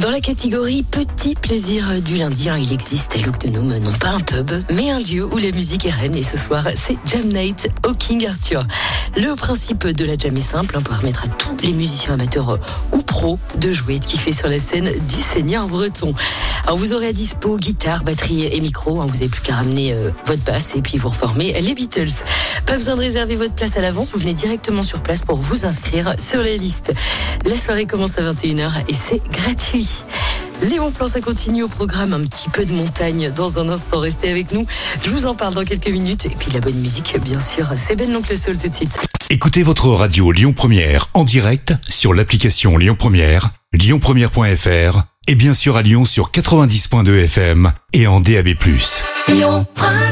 Dans la catégorie petit plaisir du lundi, hein, il existe à Look de Noom, non pas un pub, mais un lieu où la musique est reine. Et ce soir, c'est Jam Night au King Arthur. Le principe de la jam est simple, hein, pour permettre à tous les musiciens amateurs ou pros de jouer et de kiffer sur la scène du Seigneur Breton. Alors vous aurez à dispo guitare, batterie et micro. hein, vous n'avez plus qu'à ramener euh, votre basse et puis vous reformez les Beatles. Pas besoin de réserver votre place à l'avance. Vous venez directement sur place pour vous inscrire sur les listes. La soirée commence à 21h et c'est gratuit. Les bons plans, ça continue au programme. Un petit peu de montagne dans un instant. Restez avec nous. Je vous en parle dans quelques minutes. Et puis la bonne musique, bien sûr. C'est Ben l'oncle Soul tout de suite. Écoutez votre radio Lyon Première en direct sur l'application Lyon Première, lyonpremière.fr et bien sûr à Lyon sur 90.2 FM et en DAB+. Lyon Première.